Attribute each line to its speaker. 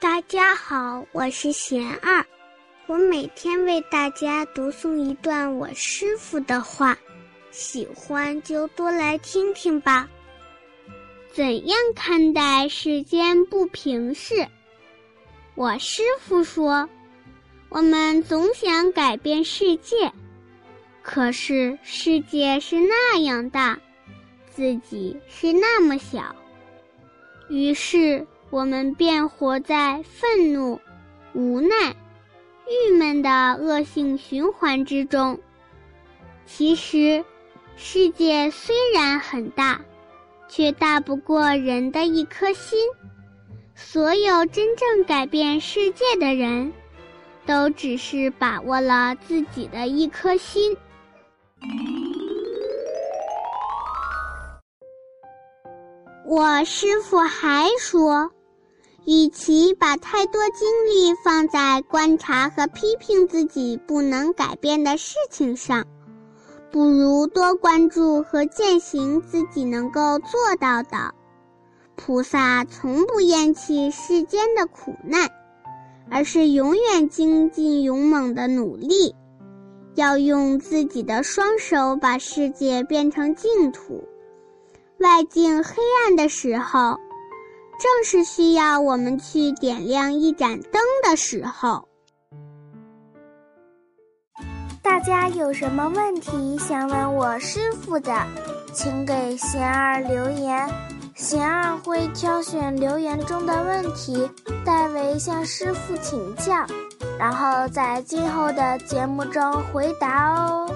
Speaker 1: 大家好，我是贤二，我每天为大家读诵一段我师傅的话，喜欢就多来听听吧。怎样看待世间不平事？我师傅说，我们总想改变世界，可是世界是那样大，自己是那么小，于是。我们便活在愤怒、无奈、郁闷的恶性循环之中。其实，世界虽然很大，却大不过人的一颗心。所有真正改变世界的人，都只是把握了自己的一颗心。我师傅还说。与其把太多精力放在观察和批评自己不能改变的事情上，不如多关注和践行自己能够做到的。菩萨从不厌弃世间的苦难，而是永远精进勇猛的努力，要用自己的双手把世界变成净土。外境黑暗的时候。正是需要我们去点亮一盏灯的时候。
Speaker 2: 大家有什么问题想问我师傅的，请给贤儿留言，贤儿会挑选留言中的问题，代为向师傅请教，然后在今后的节目中回答哦。